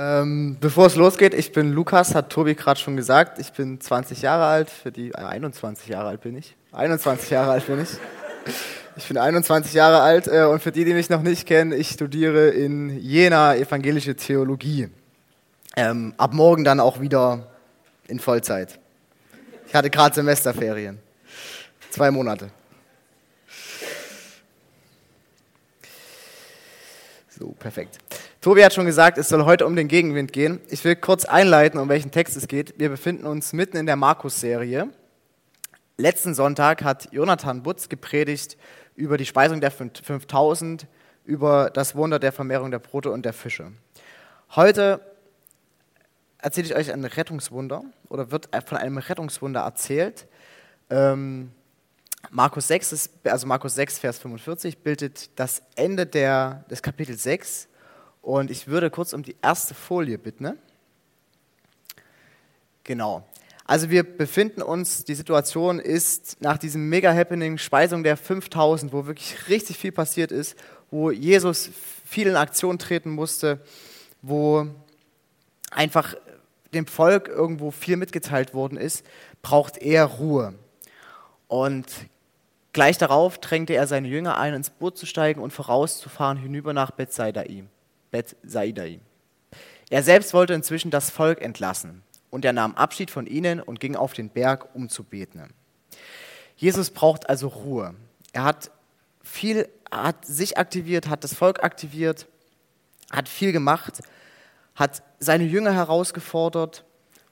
Ähm, bevor es losgeht, ich bin Lukas, hat Tobi gerade schon gesagt. Ich bin 20 Jahre alt, für die, äh, 21 Jahre alt bin ich. 21 Jahre alt bin ich. Ich bin 21 Jahre alt äh, und für die, die mich noch nicht kennen, ich studiere in Jena evangelische Theologie. Ähm, ab morgen dann auch wieder in Vollzeit. Ich hatte gerade Semesterferien. Zwei Monate. So, perfekt. Tobi hat schon gesagt, es soll heute um den Gegenwind gehen. Ich will kurz einleiten, um welchen Text es geht. Wir befinden uns mitten in der Markus-Serie. Letzten Sonntag hat Jonathan Butz gepredigt über die Speisung der 5000, über das Wunder der Vermehrung der Brote und der Fische. Heute erzähle ich euch ein Rettungswunder oder wird von einem Rettungswunder erzählt. Ähm, Markus 6, ist, also Markus 6, Vers 45 bildet das Ende der, des Kapitels 6 und ich würde kurz um die erste Folie bitten. Ne? Genau. Also wir befinden uns, die Situation ist nach diesem Mega-Happening, Speisung der 5000, wo wirklich richtig viel passiert ist, wo Jesus viel in Aktion treten musste, wo einfach dem Volk irgendwo viel mitgeteilt worden ist, braucht er Ruhe. Und gleich darauf drängte er seine Jünger ein, ins Boot zu steigen und vorauszufahren hinüber nach Bethsaida. Bethsaidai. Er selbst wollte inzwischen das Volk entlassen und er nahm Abschied von ihnen und ging auf den Berg, um zu beten. Jesus braucht also Ruhe. Er hat viel, hat sich aktiviert, hat das Volk aktiviert, hat viel gemacht, hat seine Jünger herausgefordert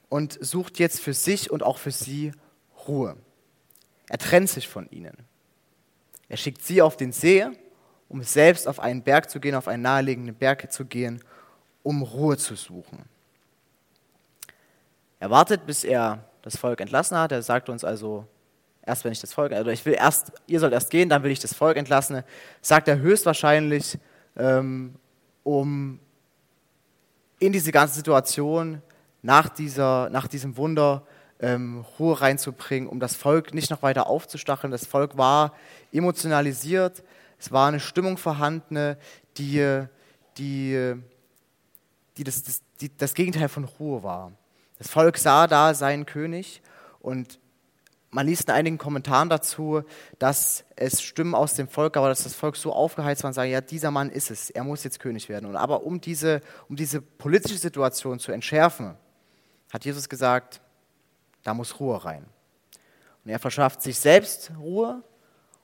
und sucht jetzt für sich und auch für sie Ruhe. Er trennt sich von ihnen. Er schickt sie auf den See um selbst auf einen Berg zu gehen, auf einen nahelegenden Berg zu gehen, um Ruhe zu suchen. Er wartet, bis er das Volk entlassen hat. Er sagt uns also, erst wenn ich das Volk, also ich will erst, ihr sollt erst gehen, dann will ich das Volk entlassen. Sagt er höchstwahrscheinlich, ähm, um in diese ganze Situation nach, dieser, nach diesem Wunder ähm, Ruhe reinzubringen, um das Volk nicht noch weiter aufzustacheln. Das Volk war emotionalisiert, es war eine Stimmung vorhanden, die, die, die, das, das, die das Gegenteil von Ruhe war. Das Volk sah da seinen König und man liest in einigen Kommentaren dazu, dass es Stimmen aus dem Volk gab, dass das Volk so aufgeheizt war und sagt, ja, dieser Mann ist es, er muss jetzt König werden. Und aber um diese, um diese politische Situation zu entschärfen, hat Jesus gesagt, da muss Ruhe rein. Und er verschafft sich selbst Ruhe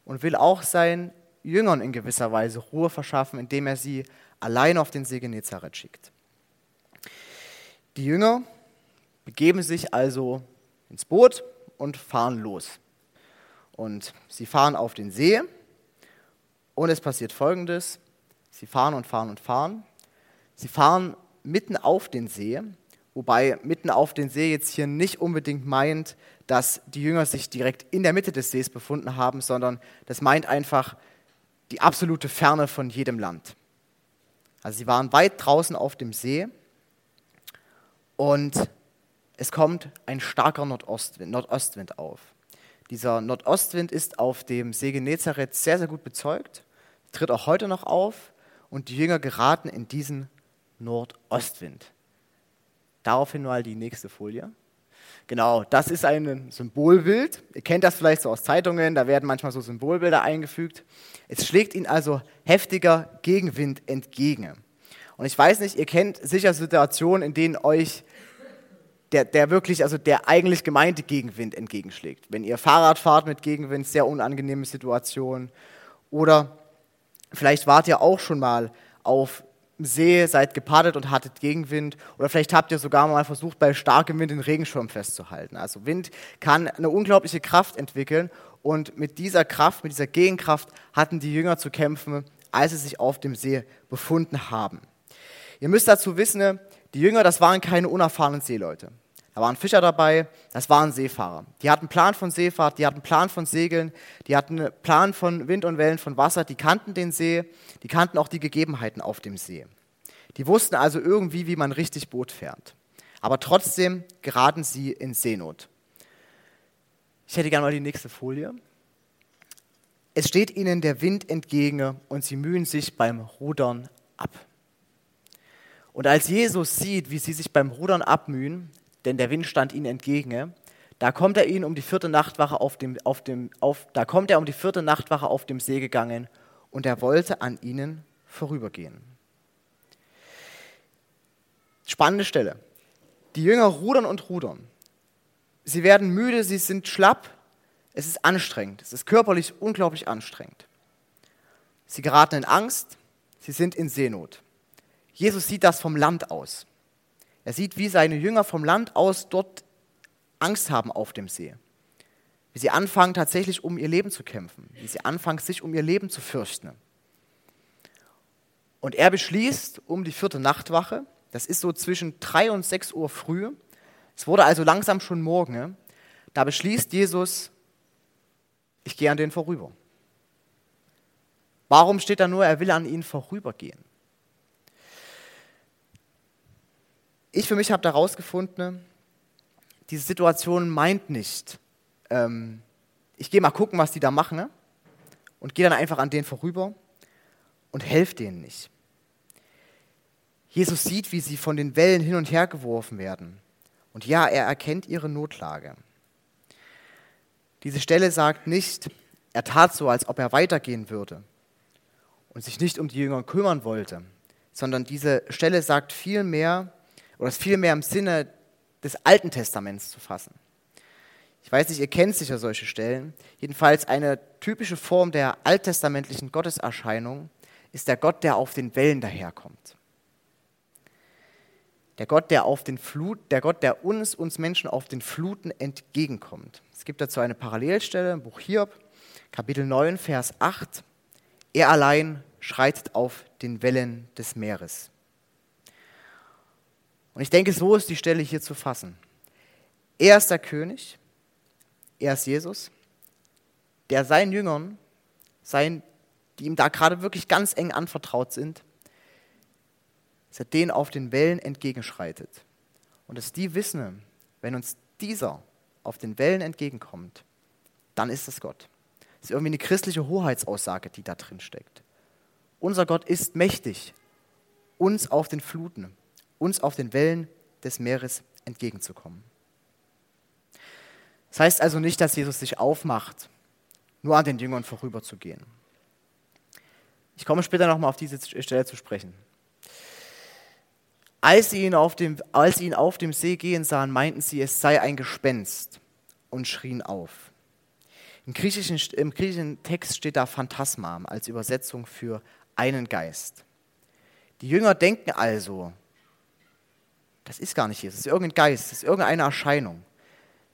und will auch sein Jüngern in gewisser Weise Ruhe verschaffen, indem er sie alleine auf den See Genezareth schickt. Die Jünger begeben sich also ins Boot und fahren los. Und sie fahren auf den See und es passiert Folgendes. Sie fahren und fahren und fahren. Sie fahren mitten auf den See, wobei mitten auf den See jetzt hier nicht unbedingt meint, dass die Jünger sich direkt in der Mitte des Sees befunden haben, sondern das meint einfach, die absolute Ferne von jedem Land. Also sie waren weit draußen auf dem See und es kommt ein starker Nordostwind, Nordostwind auf. Dieser Nordostwind ist auf dem See Genezareth sehr, sehr gut bezeugt, tritt auch heute noch auf und die Jünger geraten in diesen Nordostwind. Daraufhin mal die nächste Folie. Genau, das ist ein Symbolbild. Ihr kennt das vielleicht so aus Zeitungen, da werden manchmal so Symbolbilder eingefügt. Es schlägt ihnen also heftiger Gegenwind entgegen. Und ich weiß nicht, ihr kennt sicher Situationen, in denen euch der, der wirklich, also der eigentlich gemeinte Gegenwind entgegenschlägt. Wenn ihr Fahrrad fahrt mit Gegenwind, sehr unangenehme Situation. Oder vielleicht wart ihr auch schon mal auf See, seid gepaddelt und hattet Gegenwind. Oder vielleicht habt ihr sogar mal versucht, bei starkem Wind den Regenschirm festzuhalten. Also Wind kann eine unglaubliche Kraft entwickeln. Und mit dieser Kraft, mit dieser Gegenkraft hatten die Jünger zu kämpfen, als sie sich auf dem See befunden haben. Ihr müsst dazu wissen, die Jünger, das waren keine unerfahrenen Seeleute. Da waren Fischer dabei, das waren Seefahrer. Die hatten Plan von Seefahrt, die hatten Plan von Segeln, die hatten Plan von Wind und Wellen, von Wasser, die kannten den See, die kannten auch die Gegebenheiten auf dem See. Die wussten also irgendwie, wie man richtig Boot fährt. Aber trotzdem geraten sie in Seenot. Ich hätte gerne mal die nächste Folie. Es steht ihnen der Wind entgegen und sie mühen sich beim Rudern ab. Und als Jesus sieht, wie sie sich beim Rudern abmühen, denn der Wind stand ihnen entgegen, da kommt er ihnen um die vierte Nachtwache auf dem, auf dem, auf, da kommt er um die vierte Nachtwache auf dem See gegangen und er wollte an ihnen vorübergehen. Spannende Stelle. Die Jünger rudern und rudern. Sie werden müde, sie sind schlapp. Es ist anstrengend. Es ist körperlich unglaublich anstrengend. Sie geraten in Angst. Sie sind in Seenot. Jesus sieht das vom Land aus. Er sieht, wie seine Jünger vom Land aus dort Angst haben auf dem See. Wie sie anfangen, tatsächlich um ihr Leben zu kämpfen. Wie sie anfangen, sich um ihr Leben zu fürchten. Und er beschließt um die vierte Nachtwache, das ist so zwischen drei und sechs Uhr früh, es wurde also langsam schon Morgen, da beschließt Jesus, ich gehe an den vorüber. Warum steht da nur, er will an ihnen vorübergehen? Ich für mich habe daraus gefunden, diese Situation meint nicht, ähm, ich gehe mal gucken, was die da machen ne? und gehe dann einfach an denen vorüber und helfe denen nicht. Jesus sieht, wie sie von den Wellen hin und her geworfen werden. Und ja, er erkennt ihre Notlage. Diese Stelle sagt nicht, er tat so, als ob er weitergehen würde und sich nicht um die Jünger kümmern wollte, sondern diese Stelle sagt viel mehr, oder ist viel mehr im Sinne des Alten Testaments zu fassen. Ich weiß nicht, ihr kennt sicher solche Stellen. Jedenfalls eine typische Form der alttestamentlichen Gotteserscheinung ist der Gott, der auf den Wellen daherkommt. Der Gott, der auf den Flut, der Gott, der uns, uns Menschen auf den Fluten entgegenkommt. Es gibt dazu eine Parallelstelle im Buch Hiob, Kapitel 9, Vers 8. Er allein schreitet auf den Wellen des Meeres. Und ich denke, so ist die Stelle hier zu fassen. Er ist der König, er ist Jesus, der seinen Jüngern, sein, die ihm da gerade wirklich ganz eng anvertraut sind, dass er denen auf den Wellen entgegenschreitet. Und dass die wissen, wenn uns dieser auf den Wellen entgegenkommt, dann ist es Gott. Das ist irgendwie eine christliche Hoheitsaussage, die da drin steckt. Unser Gott ist mächtig, uns auf den Fluten, uns auf den Wellen des Meeres entgegenzukommen. Das heißt also nicht, dass Jesus sich aufmacht, nur an den Jüngern vorüberzugehen. Ich komme später nochmal auf diese Stelle zu sprechen. Als sie, ihn auf dem, als sie ihn auf dem See gehen sahen, meinten sie, es sei ein Gespenst und schrien auf. Im griechischen, Im griechischen Text steht da Phantasma als Übersetzung für einen Geist. Die Jünger denken also, das ist gar nicht Jesus, das ist irgendein Geist, das ist irgendeine Erscheinung.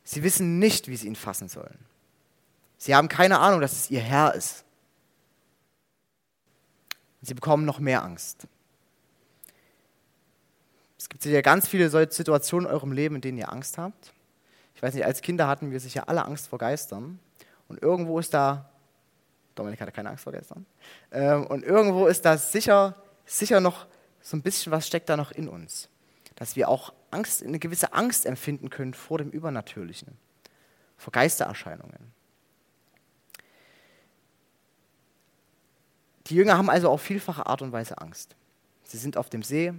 Sie wissen nicht, wie sie ihn fassen sollen. Sie haben keine Ahnung, dass es ihr Herr ist. Sie bekommen noch mehr Angst. Es gibt sicher ganz viele Situationen in eurem Leben, in denen ihr Angst habt. Ich weiß nicht, als Kinder hatten wir sicher alle Angst vor Geistern. Und irgendwo ist da, Dominik hatte keine Angst vor Geistern, ähm, und irgendwo ist da sicher, sicher noch so ein bisschen was steckt da noch in uns dass wir auch Angst, eine gewisse Angst empfinden können vor dem Übernatürlichen, vor Geistererscheinungen. Die Jünger haben also auf vielfache Art und Weise Angst. Sie sind auf dem See,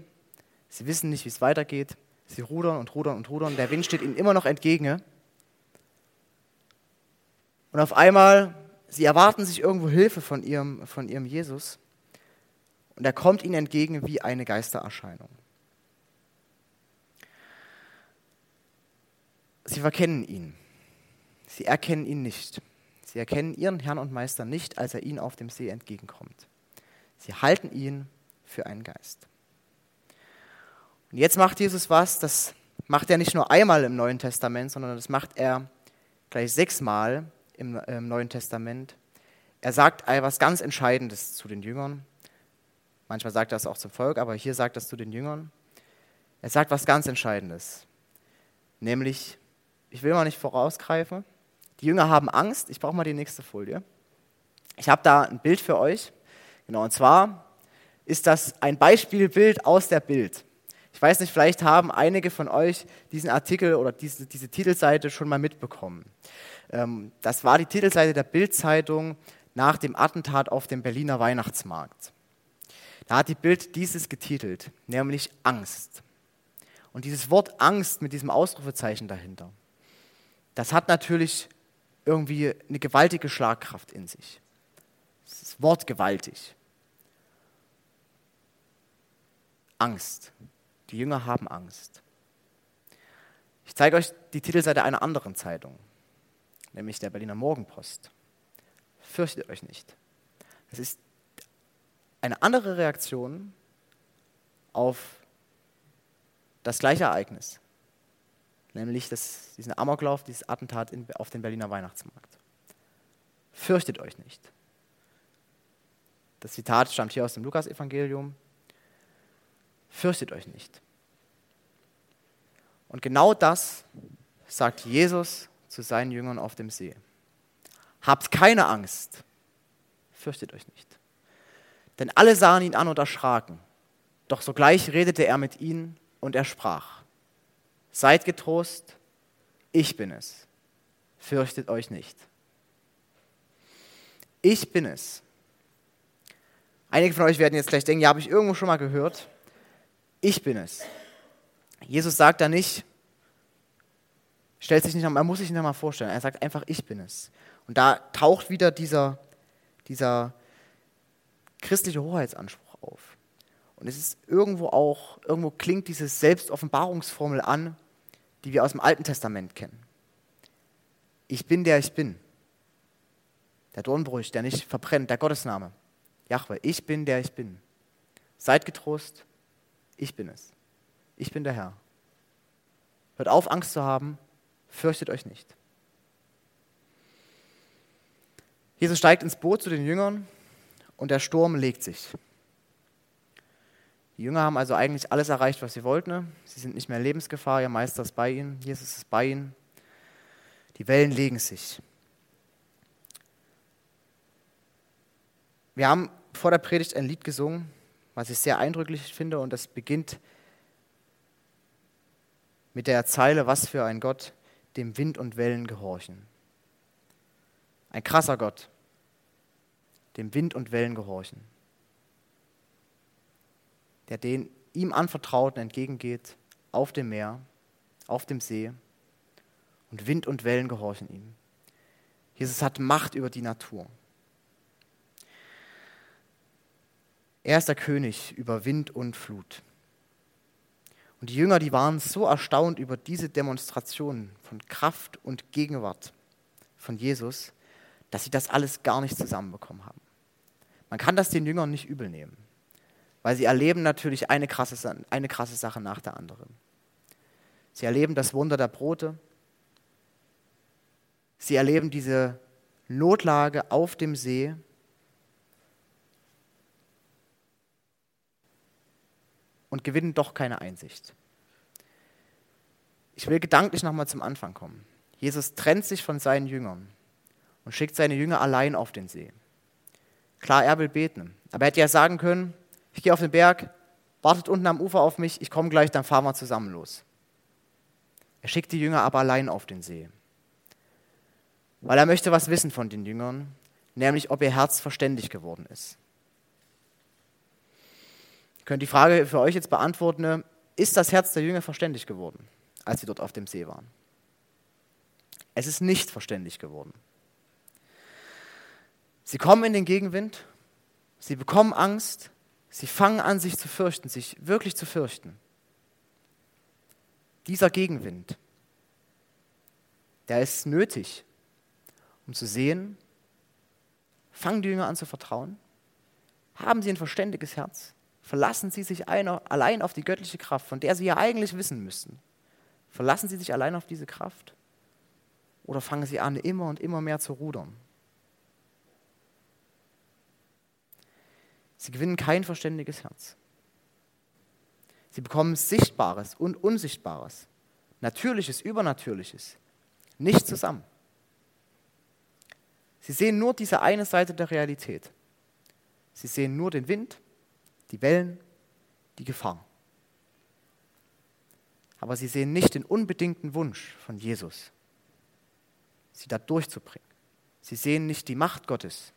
sie wissen nicht, wie es weitergeht, sie rudern und rudern und rudern, der Wind steht ihnen immer noch entgegen. Und auf einmal, sie erwarten sich irgendwo Hilfe von ihrem, von ihrem Jesus und er kommt ihnen entgegen wie eine Geistererscheinung. Sie verkennen ihn. Sie erkennen ihn nicht. Sie erkennen ihren Herrn und Meister nicht, als er ihnen auf dem See entgegenkommt. Sie halten ihn für einen Geist. Und jetzt macht Jesus was, das macht er nicht nur einmal im Neuen Testament, sondern das macht er gleich sechsmal im, im Neuen Testament. Er sagt etwas ganz Entscheidendes zu den Jüngern. Manchmal sagt er es auch zum Volk, aber hier sagt er es zu den Jüngern. Er sagt was ganz Entscheidendes, nämlich ich will mal nicht vorausgreifen. Die Jünger haben Angst. Ich brauche mal die nächste Folie. Ich habe da ein Bild für euch. Genau, und zwar ist das ein Beispielbild aus der Bild. Ich weiß nicht, vielleicht haben einige von euch diesen Artikel oder diese, diese Titelseite schon mal mitbekommen. Ähm, das war die Titelseite der Bildzeitung nach dem Attentat auf dem Berliner Weihnachtsmarkt. Da hat die Bild dieses getitelt, nämlich Angst. Und dieses Wort Angst mit diesem Ausrufezeichen dahinter, das hat natürlich irgendwie eine gewaltige Schlagkraft in sich. Das ist wortgewaltig. Angst. Die Jünger haben Angst. Ich zeige euch die Titelseite einer anderen Zeitung, nämlich der Berliner Morgenpost. Fürchtet euch nicht. Es ist eine andere Reaktion auf das gleiche Ereignis, nämlich das, diesen Amoklauf, dieses Attentat in, auf den Berliner Weihnachtsmarkt. Fürchtet euch nicht. Das Zitat stammt hier aus dem Lukasevangelium. Fürchtet euch nicht. Und genau das sagt Jesus zu seinen Jüngern auf dem See. Habt keine Angst, fürchtet euch nicht. Denn alle sahen ihn an und erschraken. Doch sogleich redete er mit ihnen und er sprach, Seid getrost, ich bin es, fürchtet euch nicht. Ich bin es. Einige von euch werden jetzt gleich denken, ja, habe ich irgendwo schon mal gehört. Ich bin es. Jesus sagt da nicht, stellt sich nicht, er muss sich nicht mal vorstellen, er sagt einfach, ich bin es. Und da taucht wieder dieser, dieser christliche Hoheitsanspruch auf. Und es ist irgendwo auch, irgendwo klingt diese Selbstoffenbarungsformel an, die wir aus dem Alten Testament kennen. Ich bin der ich bin. Der Dornbrüch, der nicht verbrennt, der Gottesname. Jahwe, ich bin der ich bin. Seid getrost, ich bin es. Ich bin der Herr. Hört auf, Angst zu haben, fürchtet euch nicht. Jesus steigt ins Boot zu den Jüngern und der Sturm legt sich. Die Jünger haben also eigentlich alles erreicht, was sie wollten. Ne? Sie sind nicht mehr in Lebensgefahr, ihr Meister ist bei ihnen, Jesus ist bei ihnen. Die Wellen legen sich. Wir haben vor der Predigt ein Lied gesungen, was ich sehr eindrücklich finde, und das beginnt mit der Zeile, was für ein Gott, dem Wind und Wellen gehorchen. Ein krasser Gott, dem Wind und Wellen gehorchen. Der den ihm Anvertrauten entgegengeht auf dem Meer, auf dem See und Wind und Wellen gehorchen ihm. Jesus hat Macht über die Natur. Er ist der König über Wind und Flut. Und die Jünger, die waren so erstaunt über diese Demonstration von Kraft und Gegenwart von Jesus, dass sie das alles gar nicht zusammenbekommen haben. Man kann das den Jüngern nicht übel nehmen, weil sie erleben natürlich eine krasse, eine krasse Sache nach der anderen. Sie erleben das Wunder der Brote. Sie erleben diese Notlage auf dem See. Und gewinnen doch keine Einsicht. Ich will gedanklich nochmal zum Anfang kommen. Jesus trennt sich von seinen Jüngern und schickt seine Jünger allein auf den See. Klar, er will beten. Aber er hätte ja sagen können, ich gehe auf den Berg, wartet unten am Ufer auf mich, ich komme gleich, dann fahren wir zusammen los. Er schickt die Jünger aber allein auf den See. Weil er möchte was wissen von den Jüngern, nämlich ob ihr Herz verständig geworden ist. Ihr könnt die Frage für euch jetzt beantworten, ist das Herz der Jünger verständig geworden, als sie dort auf dem See waren? Es ist nicht verständig geworden. Sie kommen in den Gegenwind, sie bekommen Angst, sie fangen an, sich zu fürchten, sich wirklich zu fürchten. Dieser Gegenwind, der ist nötig, um zu sehen, fangen die Jünger an zu vertrauen, haben sie ein verständiges Herz, verlassen sie sich allein auf die göttliche Kraft, von der sie ja eigentlich wissen müssten. Verlassen sie sich allein auf diese Kraft oder fangen sie an, immer und immer mehr zu rudern? Sie gewinnen kein verständiges Herz. Sie bekommen Sichtbares und Unsichtbares, Natürliches, Übernatürliches, nicht zusammen. Sie sehen nur diese eine Seite der Realität. Sie sehen nur den Wind, die Wellen, die Gefahr. Aber sie sehen nicht den unbedingten Wunsch von Jesus, sie da durchzubringen. Sie sehen nicht die Macht Gottes,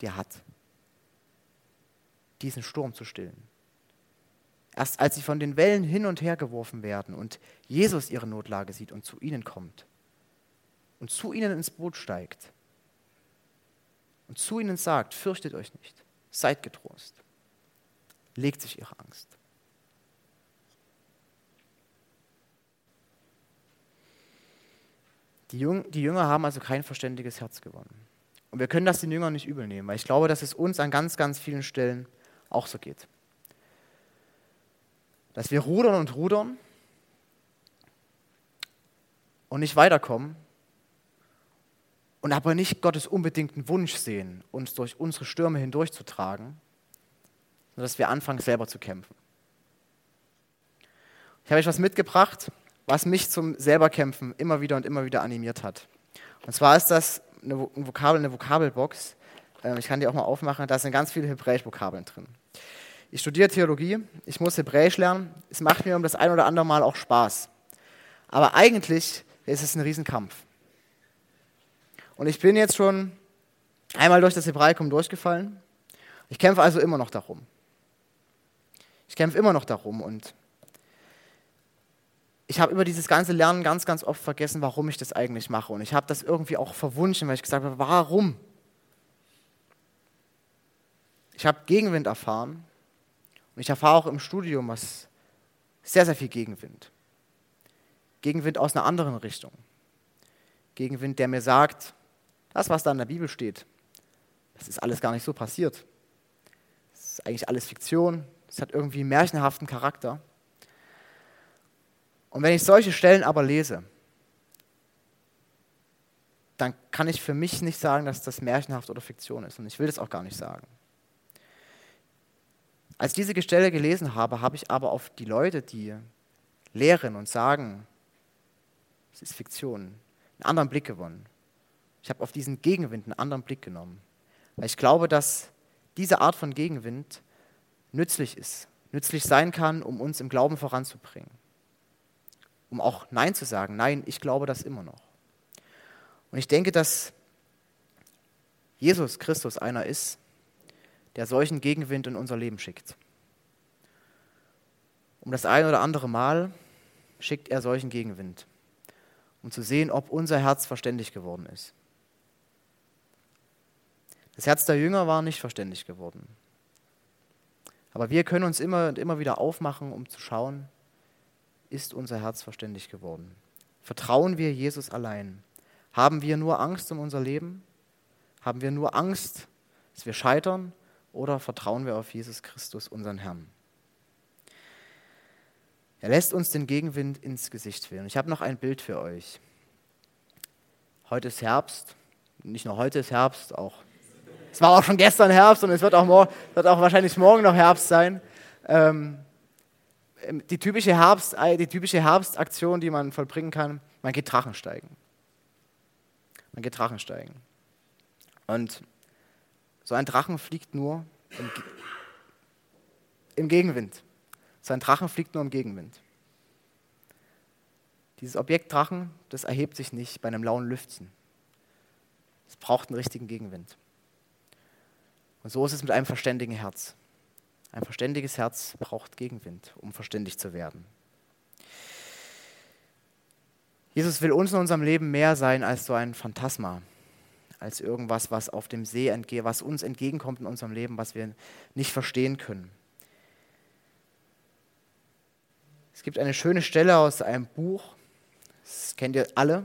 die er hat. Diesen Sturm zu stillen. Erst als sie von den Wellen hin und her geworfen werden und Jesus ihre Notlage sieht und zu ihnen kommt und zu ihnen ins Boot steigt und zu ihnen sagt, fürchtet euch nicht, seid getrost, legt sich ihre Angst. Die, Jünger haben also kein verständiges Herz gewonnen. Und wir können das den Jüngern nicht übel nehmen, weil ich glaube, dass es uns an ganz, ganz vielen Stellen auch so geht. Dass wir rudern und rudern und nicht weiterkommen und aber nicht Gottes unbedingten Wunsch sehen, uns durch unsere Stürme hindurchzutragen, sondern dass wir anfangen, selber zu kämpfen. Ich habe euch was mitgebracht, was mich zum Selberkämpfen immer wieder und immer wieder animiert hat. Und zwar ist das eine Vokabel, eine Vokabelbox. Ähm, ich kann die auch mal aufmachen. Da sind ganz viele Hebräisch-Vokabeln drin. Ich studiere Theologie, ich muss Hebräisch lernen. Es macht mir um das ein oder andere Mal auch Spaß. Aber eigentlich ist es ein Riesenkampf. Und ich bin jetzt schon einmal durch das Hebraikum durchgefallen. Ich kämpfe also immer noch darum. Ich kämpfe immer noch darum und ich habe über dieses ganze Lernen ganz, ganz oft vergessen, warum ich das eigentlich mache. Und ich habe das irgendwie auch verwunschen, weil ich gesagt habe, warum? Ich habe Gegenwind erfahren und ich erfahre auch im Studium was sehr, sehr viel Gegenwind. Gegenwind aus einer anderen Richtung. Gegenwind, der mir sagt, das, was da in der Bibel steht, das ist alles gar nicht so passiert. Das ist eigentlich alles Fiktion. Es hat irgendwie einen märchenhaften Charakter. Und wenn ich solche Stellen aber lese, dann kann ich für mich nicht sagen, dass das märchenhaft oder Fiktion ist. Und ich will das auch gar nicht sagen. Als ich diese Stelle gelesen habe, habe ich aber auf die Leute, die lehren und sagen, es ist Fiktion, einen anderen Blick gewonnen. Ich habe auf diesen Gegenwind einen anderen Blick genommen. Weil ich glaube, dass diese Art von Gegenwind nützlich ist, nützlich sein kann, um uns im Glauben voranzubringen. Um auch Nein zu sagen. Nein, ich glaube das immer noch. Und ich denke, dass Jesus Christus einer ist, der solchen Gegenwind in unser Leben schickt. Um das ein oder andere Mal schickt er solchen Gegenwind, um zu sehen, ob unser Herz verständig geworden ist. Das Herz der Jünger war nicht verständig geworden. Aber wir können uns immer und immer wieder aufmachen, um zu schauen, ist unser Herz verständig geworden? Vertrauen wir Jesus allein? Haben wir nur Angst um unser Leben? Haben wir nur Angst, dass wir scheitern? Oder vertrauen wir auf Jesus Christus, unseren Herrn? Er lässt uns den Gegenwind ins Gesicht wehen. Ich habe noch ein Bild für euch. Heute ist Herbst. Nicht nur heute ist Herbst, auch es war auch schon gestern Herbst und es wird auch, morgen, wird auch wahrscheinlich morgen noch Herbst sein. Ähm, die, typische Herbst, äh, die typische Herbstaktion, die man vollbringen kann, man geht Drachensteigen. Man geht Drachensteigen. Und so ein Drachen fliegt nur im, im Gegenwind. So ein Drachen fliegt nur im Gegenwind. Dieses Objekt Drachen, das erhebt sich nicht bei einem lauen Lüften. Es braucht einen richtigen Gegenwind. Und so ist es mit einem verständigen Herz. Ein verständiges Herz braucht Gegenwind, um verständig zu werden. Jesus will uns in unserem Leben mehr sein als so ein Phantasma, als irgendwas, was auf dem See entgeht, was uns entgegenkommt in unserem Leben, was wir nicht verstehen können. Es gibt eine schöne Stelle aus einem Buch, das kennt ihr alle.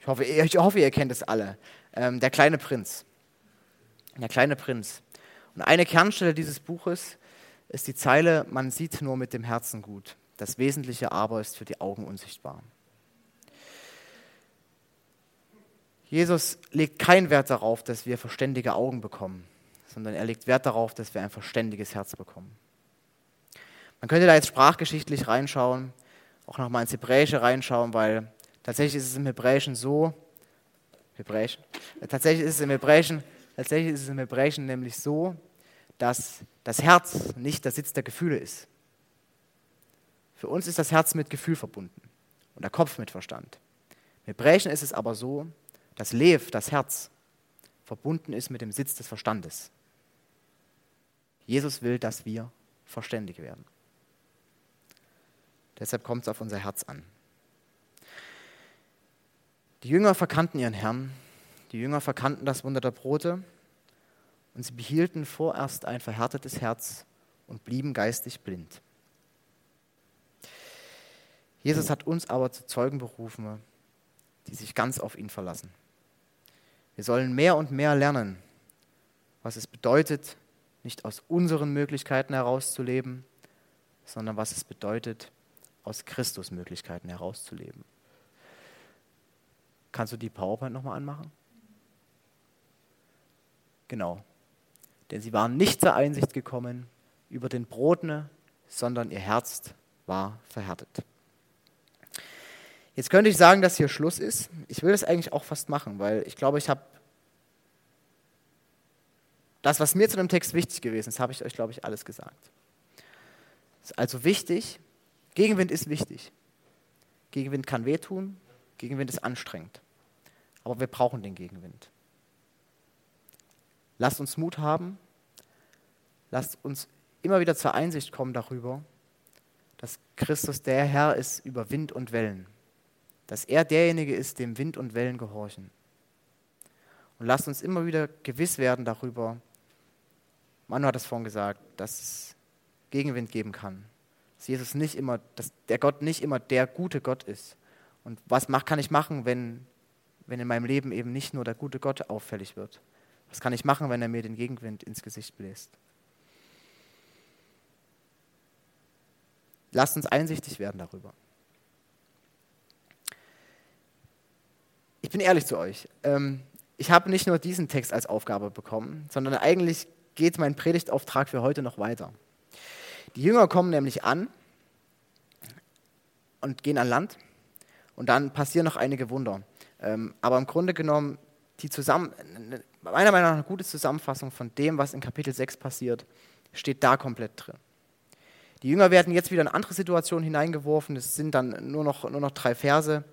Ich hoffe, ich hoffe ihr kennt es alle. Ähm, der kleine Prinz. Der kleine Prinz. Und eine Kernstelle dieses Buches ist die Zeile, man sieht nur mit dem Herzen gut. Das Wesentliche aber ist für die Augen unsichtbar. Jesus legt keinen Wert darauf, dass wir verständige Augen bekommen, sondern er legt Wert darauf, dass wir ein verständiges Herz bekommen. Man könnte da jetzt sprachgeschichtlich reinschauen, auch nochmal ins Hebräische reinschauen, weil tatsächlich ist es im Hebräischen so, Hebräisch, tatsächlich ist es im Hebräischen Tatsächlich ist es im Hebräischen nämlich so, dass das Herz nicht der Sitz der Gefühle ist. Für uns ist das Herz mit Gefühl verbunden und der Kopf mit Verstand. Im Hebräischen ist es aber so, dass Lev, das Herz, verbunden ist mit dem Sitz des Verstandes. Jesus will, dass wir verständig werden. Deshalb kommt es auf unser Herz an. Die Jünger verkannten ihren Herrn, die Jünger verkannten das Wunder der Brote und sie behielten vorerst ein verhärtetes Herz und blieben geistig blind. Jesus hat uns aber zu Zeugen berufen, die sich ganz auf ihn verlassen. Wir sollen mehr und mehr lernen, was es bedeutet, nicht aus unseren Möglichkeiten herauszuleben, sondern was es bedeutet, aus Christus Möglichkeiten herauszuleben. Kannst du die PowerPoint nochmal anmachen? Genau. Denn sie waren nicht zur Einsicht gekommen über den Broten, sondern ihr Herz war verhärtet. Jetzt könnte ich sagen, dass hier Schluss ist. Ich will das eigentlich auch fast machen, weil ich glaube, ich habe das, was mir zu dem Text wichtig gewesen ist, habe ich euch, glaube ich, alles gesagt. Es ist also wichtig, Gegenwind ist wichtig. Gegenwind kann wehtun, Gegenwind ist anstrengend. Aber wir brauchen den Gegenwind. Lasst uns Mut haben. Lasst uns immer wieder zur Einsicht kommen darüber, dass Christus der Herr ist über Wind und Wellen. Dass er derjenige ist, dem Wind und Wellen gehorchen. Und lasst uns immer wieder gewiss werden darüber, Manu hat es vorhin gesagt, dass es Gegenwind geben kann. Dass Jesus nicht immer, dass der Gott nicht immer der gute Gott ist. Und was kann ich machen, wenn, wenn in meinem Leben eben nicht nur der gute Gott auffällig wird? Was kann ich machen, wenn er mir den Gegenwind ins Gesicht bläst? Lasst uns einsichtig werden darüber. Ich bin ehrlich zu euch. Ähm, ich habe nicht nur diesen Text als Aufgabe bekommen, sondern eigentlich geht mein Predigtauftrag für heute noch weiter. Die Jünger kommen nämlich an und gehen an Land und dann passieren noch einige Wunder. Ähm, aber im Grunde genommen die zusammen, meiner Meinung nach eine gute Zusammenfassung von dem, was in Kapitel 6 passiert, steht da komplett drin. Die Jünger werden jetzt wieder in andere Situationen hineingeworfen. Es sind dann nur noch, nur noch drei Verse.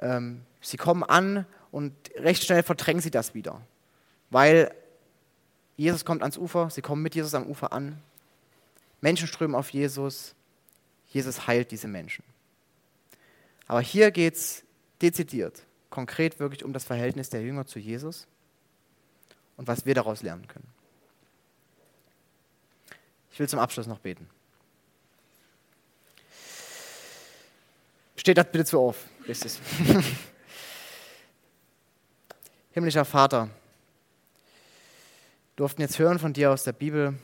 Ähm, sie kommen an und recht schnell verdrängen sie das wieder. Weil Jesus kommt ans Ufer, sie kommen mit Jesus am Ufer an. Menschen strömen auf Jesus. Jesus heilt diese Menschen. Aber hier geht es dezidiert konkret wirklich um das Verhältnis der Jünger zu Jesus und was wir daraus lernen können. Ich will zum Abschluss noch beten. Steht das bitte zu auf. Richtig. Himmlischer Vater, wir durften jetzt hören von dir aus der Bibel,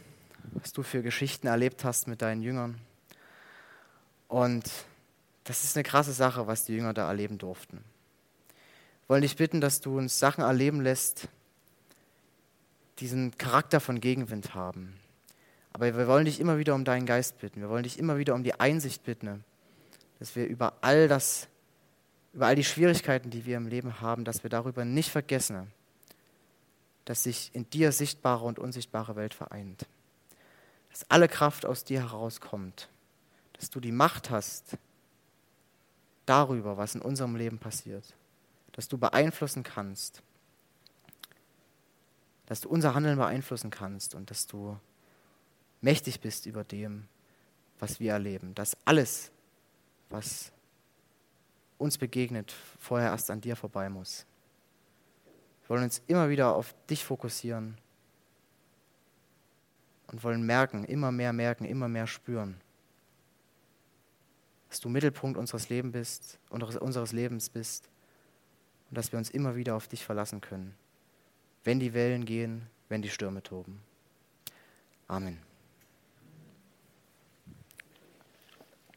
was du für Geschichten erlebt hast mit deinen Jüngern. Und das ist eine krasse Sache, was die Jünger da erleben durften wollen dich bitten, dass du uns Sachen erleben lässt, diesen Charakter von Gegenwind haben. Aber wir wollen dich immer wieder um deinen Geist bitten. Wir wollen dich immer wieder um die Einsicht bitten, dass wir über all das, über all die Schwierigkeiten, die wir im Leben haben, dass wir darüber nicht vergessen, dass sich in dir sichtbare und unsichtbare Welt vereint. Dass alle Kraft aus dir herauskommt. Dass du die Macht hast darüber, was in unserem Leben passiert dass du beeinflussen kannst, dass du unser Handeln beeinflussen kannst und dass du mächtig bist über dem, was wir erleben. Dass alles, was uns begegnet, vorher erst an dir vorbei muss. Wir wollen uns immer wieder auf dich fokussieren und wollen merken, immer mehr merken, immer mehr spüren, dass du Mittelpunkt unseres Lebens bist, unseres Lebens bist und dass wir uns immer wieder auf dich verlassen können, wenn die Wellen gehen, wenn die Stürme toben. Amen.